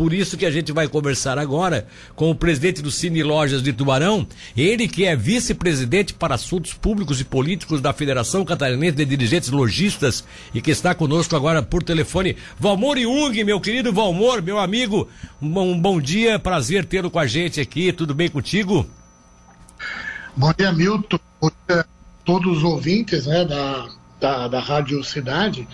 por isso que a gente vai conversar agora com o presidente do Cine Lojas de Tubarão, ele que é vice-presidente para assuntos públicos e políticos da Federação Catarinense de Dirigentes Logistas e que está conosco agora por telefone. Valmor Jung, meu querido Valmor, meu amigo, um, um bom dia, prazer tê-lo com a gente aqui, tudo bem contigo? Bom dia, Milton. Bom dia a todos os ouvintes né, da, da, da Rádio Cidade.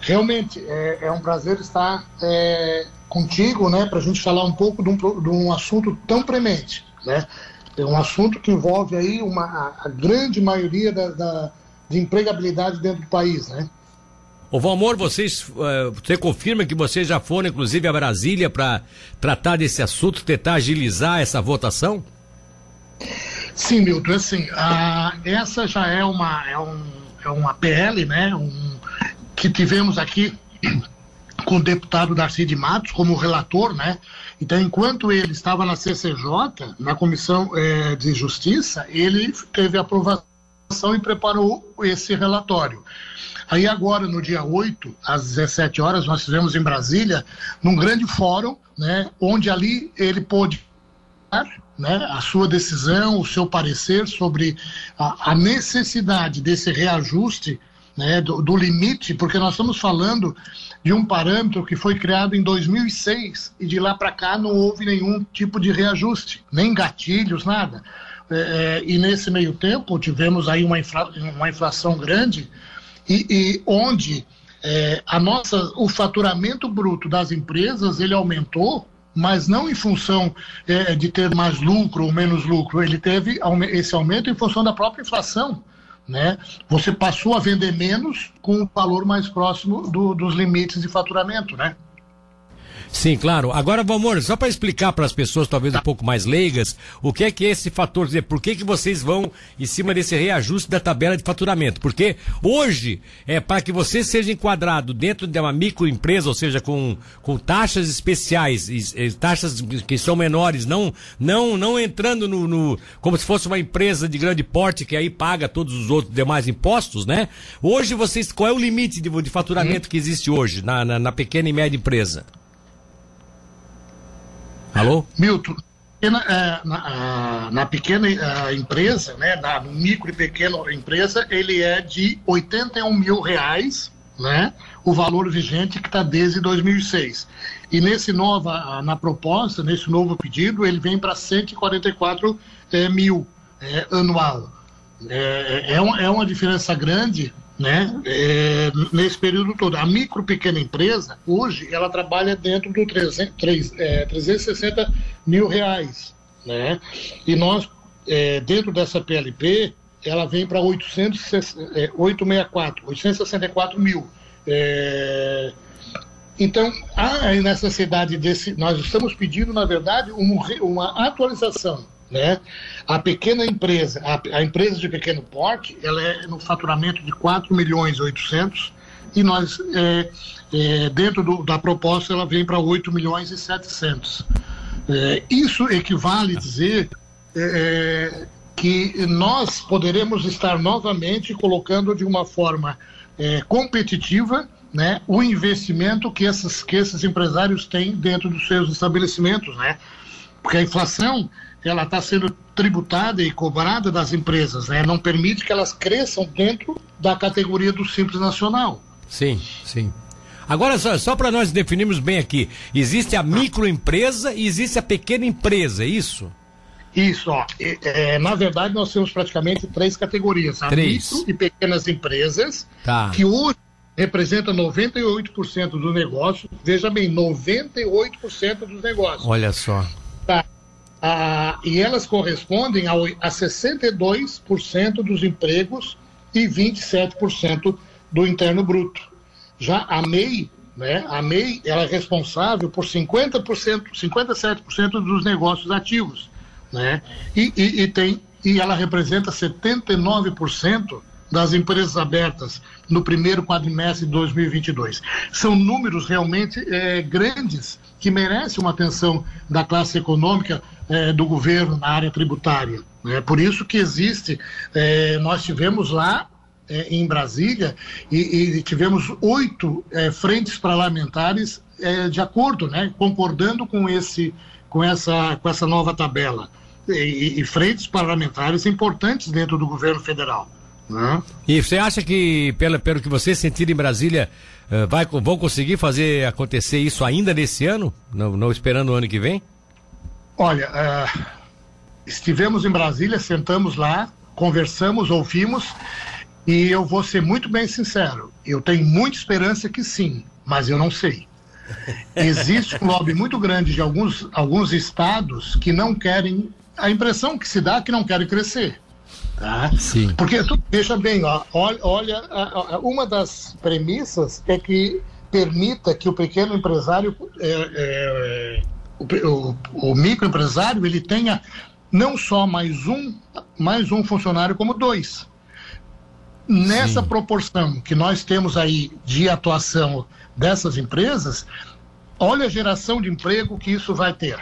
Realmente é, é um prazer estar é, contigo, né, para a gente falar um pouco de um, de um assunto tão premente, né? É um assunto que envolve aí uma, a grande maioria da, da de empregabilidade dentro do país, né? Ô Valmor, vocês, uh, você confirma que vocês já foram, inclusive, a Brasília para tratar desse assunto, tentar agilizar essa votação? Sim, Milton, assim, a, essa já é uma, é, um, é uma PL, né, um, que tivemos aqui com o deputado Darcy de Matos como relator, né, então enquanto ele estava na CCJ, na Comissão é, de Justiça, ele teve aprovação e preparou esse relatório. Aí agora, no dia 8, às 17 horas, nós fizemos em Brasília, num grande fórum, né, onde ali ele pôde né, a sua decisão, o seu parecer sobre a, a necessidade desse reajuste né, do, do, limite, porque nós estamos falando de um parâmetro que foi criado em 2006 e de lá para cá não houve nenhum tipo de reajuste, nem gatilhos, nada. É, é, e nesse meio tempo tivemos aí uma, infla, uma inflação grande e, e onde é, a nossa, o faturamento bruto das empresas ele aumentou mas não em função é, de ter mais lucro ou menos lucro. Ele teve esse aumento em função da própria inflação. Né? Você passou a vender menos com o valor mais próximo do, dos limites de faturamento, né? Sim, claro. Agora, Valmor, só para explicar para as pessoas talvez um pouco mais leigas, o que é que é esse fator, dizer, por que, que vocês vão em cima desse reajuste da tabela de faturamento? Porque hoje, é para que você seja enquadrado dentro de uma microempresa, ou seja, com, com taxas especiais, e, e, taxas que são menores, não não não entrando no, no, como se fosse uma empresa de grande porte que aí paga todos os outros demais impostos, né? Hoje vocês, qual é o limite de, de faturamento que existe hoje na, na, na pequena e média empresa? Alô? Milton, na, é, na, na pequena é, empresa, né, na micro e pequena empresa, ele é de 81 mil reais, né, o valor vigente que está desde 2006. E nesse nova, na proposta, nesse novo pedido, ele vem para 144 é, mil é, anual. É, é, uma, é uma diferença grande né, é, nesse período todo. A micro pequena empresa, hoje, ela trabalha dentro do 300, 3, é, 360 mil reais. Né? E nós, é, dentro dessa PLP, ela vem para 864, 864 mil. É, então, há necessidade desse. Nós estamos pedindo, na verdade, uma, uma atualização né? A pequena empresa, a, a, empresa de pequeno porte, ela é no faturamento de 4 milhões e 800 e nós, é, é, dentro do, da proposta, ela vem para 8 milhões e 700. É, isso equivale a dizer é, é, que nós poderemos estar novamente colocando de uma forma é, competitiva né, o investimento que esses, que esses empresários têm dentro dos seus estabelecimentos, né? Porque a inflação ela está sendo tributada e cobrada das empresas, né? não permite que elas cresçam dentro da categoria do Simples Nacional. Sim, sim. Agora, só, só para nós definirmos bem aqui, existe a microempresa e existe a pequena empresa, é isso? Isso, ó. É, na verdade, nós temos praticamente três categorias: a três. micro e pequenas empresas, tá. que hoje representa 98% do negócio. Veja bem, 98% dos negócios. Olha só. Ah, e elas correspondem a, a 62% dos empregos e 27% do interno bruto. Já a MEI, né, a MEI ela é responsável por 50%, 57% dos negócios ativos, né? E, e, e, tem e ela representa 79% das empresas abertas no primeiro quadrimestre de 2022. São números realmente é, grandes que merecem uma atenção da classe econômica é, do governo na área tributária. É por isso que existe, é, nós tivemos lá é, em Brasília e, e tivemos oito frentes parlamentares de acordo, né, concordando com, esse, com, essa, com essa nova tabela. E, e frentes parlamentares importantes dentro do governo federal. Né? E você acha que, pelo, pelo que você sentir em Brasília, uh, vai, vão conseguir fazer acontecer isso ainda nesse ano? Não, não esperando o ano que vem? Olha, uh, estivemos em Brasília, sentamos lá, conversamos, ouvimos, e eu vou ser muito bem sincero. Eu tenho muita esperança que sim, mas eu não sei. Existe um lobby muito grande de alguns, alguns estados que não querem. A impressão que se dá é que não querem crescer. Tá? Sim. Porque veja bem, ó, olha, olha uma das premissas é que permita que o pequeno empresário, é, é, o, o, microempresário, ele tenha não só mais um, mais um funcionário, como dois. Nessa Sim. proporção que nós temos aí de atuação dessas empresas, olha a geração de emprego que isso vai ter.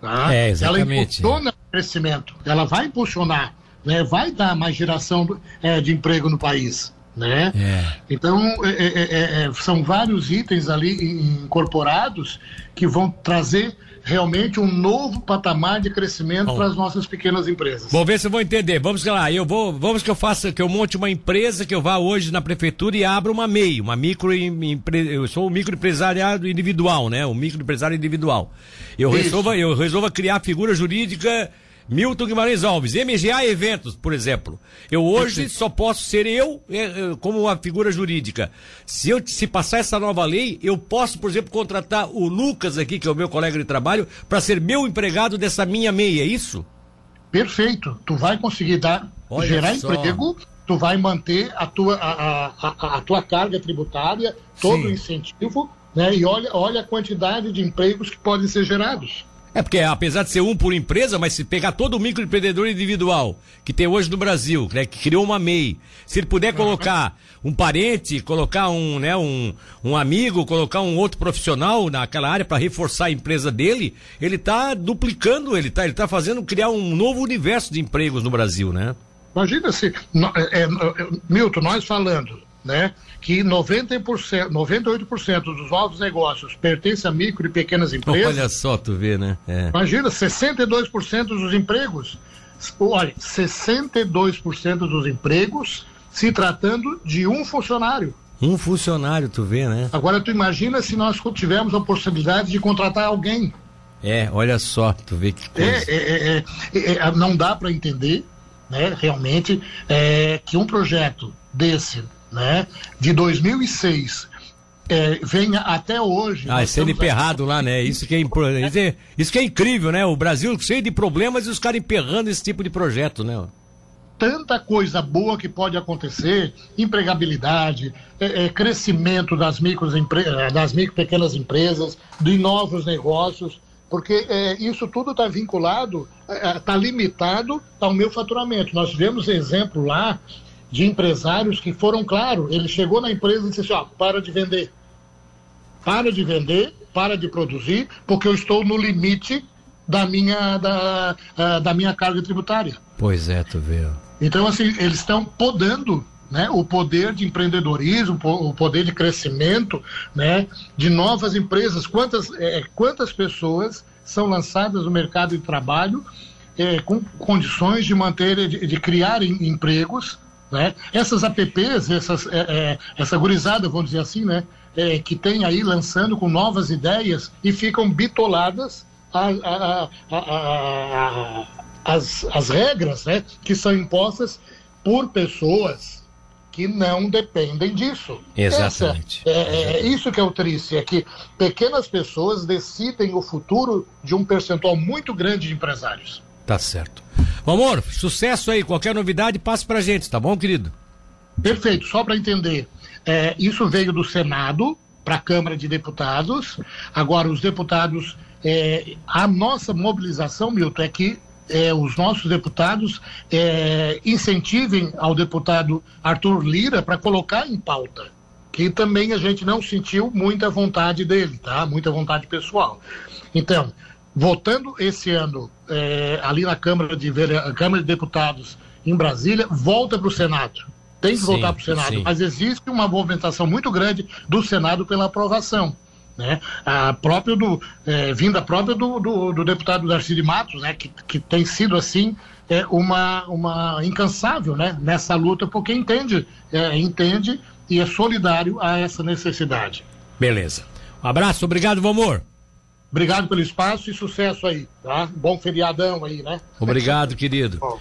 Tá? É, exatamente. Ela impulsiona o crescimento, ela vai impulsionar, né? vai dar mais geração é, de emprego no país. Né? É. Então, é é, é, é, são vários itens ali incorporados que vão trazer realmente um novo patamar de crescimento para as nossas pequenas empresas. Vou ver se eu vou entender. Vamos lá, eu vou, vamos que eu faça, que eu monte uma empresa que eu vá hoje na prefeitura e abra uma MEI, uma micro eu sou um microempresariado individual, né? Um microempresário individual. Eu resolva, eu resolva criar figura jurídica Milton Guimarães Alves, MGA Eventos, por exemplo. Eu hoje só posso ser eu é, é, como uma figura jurídica. Se eu se passar essa nova lei, eu posso, por exemplo, contratar o Lucas aqui, que é o meu colega de trabalho, para ser meu empregado dessa minha meia, é isso? Perfeito. Tu vai conseguir dar, Olha gerar só. emprego, tu vai manter a tua, a, a, a tua carga tributária, todo Sim. o incentivo, né? E olha, olha a quantidade de empregos que podem ser gerados. É porque apesar de ser um por empresa, mas se pegar todo o microempreendedor individual que tem hoje no Brasil, né, que criou uma MEI, se ele puder colocar um parente, colocar um, né, um, um amigo, colocar um outro profissional naquela área para reforçar a empresa dele, ele está duplicando, ele está ele tá fazendo criar um novo universo de empregos no Brasil, né? Imagina se, é, é, Milton, nós falando, né, que 90%, 98% dos novos negócios pertencem a micro e pequenas empresas. Olha só, tu vê, né? É. Imagina, 62% dos empregos, olha, 62% dos empregos se tratando de um funcionário. Um funcionário, tu vê, né? Agora tu imagina se nós tivermos a possibilidade de contratar alguém. É, olha só, tu vê que coisa. É, é, é, é não dá para entender, né, realmente, que um projeto desse né, de 2006 é, venha até hoje. Ah, sendo emperrado aqui... lá, né? Isso que, é, isso, é, isso que é incrível, né? O Brasil cheio de problemas e os caras emperrando esse tipo de projeto, né? Tanta coisa boa que pode acontecer, empregabilidade, é, é, crescimento das micro, das micro pequenas empresas, de novos negócios, porque é, isso tudo está vinculado, está é, limitado ao meu faturamento. Nós tivemos exemplo lá de empresários que foram claro. Ele chegou na empresa e disse assim: ó, para de vender. Para de vender, para de produzir, porque eu estou no limite da minha, da, uh, da minha carga tributária. Pois é, tu vê. Então, assim, eles estão podando né, o poder de empreendedorismo, o poder de crescimento né, de novas empresas. Quantas, é, quantas pessoas são lançadas no mercado de trabalho é, com condições de manter, de, de criar empregos né? Essas apps, essas, é, é, essa gurizada, vamos dizer assim, né? É, que tem aí lançando com novas ideias e ficam bitoladas a, a, a, as, as regras né? que são impostas por pessoas que não dependem disso. Exatamente. Essa, é, é, isso que é o triste, é que pequenas pessoas decidem o futuro de um percentual muito grande de empresários. Tá certo. Amor, sucesso aí. Qualquer novidade, passe pra gente, tá bom, querido? Perfeito. Só para entender, é, isso veio do Senado para a Câmara de Deputados. Agora, os deputados, é, a nossa mobilização, Milton, é que é, os nossos deputados é, incentivem ao deputado Arthur Lira para colocar em pauta, que também a gente não sentiu muita vontade dele, tá? Muita vontade pessoal. Então, votando esse ano é, ali na Câmara de, Câmara de Deputados em Brasília, volta para o Senado. Tem que sim, voltar para o Senado, sim. mas existe uma movimentação muito grande do Senado pela aprovação. né? A própria do, é, vinda própria do, do, do, deputado Darcy de Matos, né? Que, que tem sido assim é, uma, uma incansável, né? Nessa luta, porque entende, é, entende e é solidário a essa necessidade. Beleza. Um abraço, obrigado, Vomor. Obrigado pelo espaço e sucesso aí, tá? Bom feriadão aí, né? Obrigado, querido. Bom.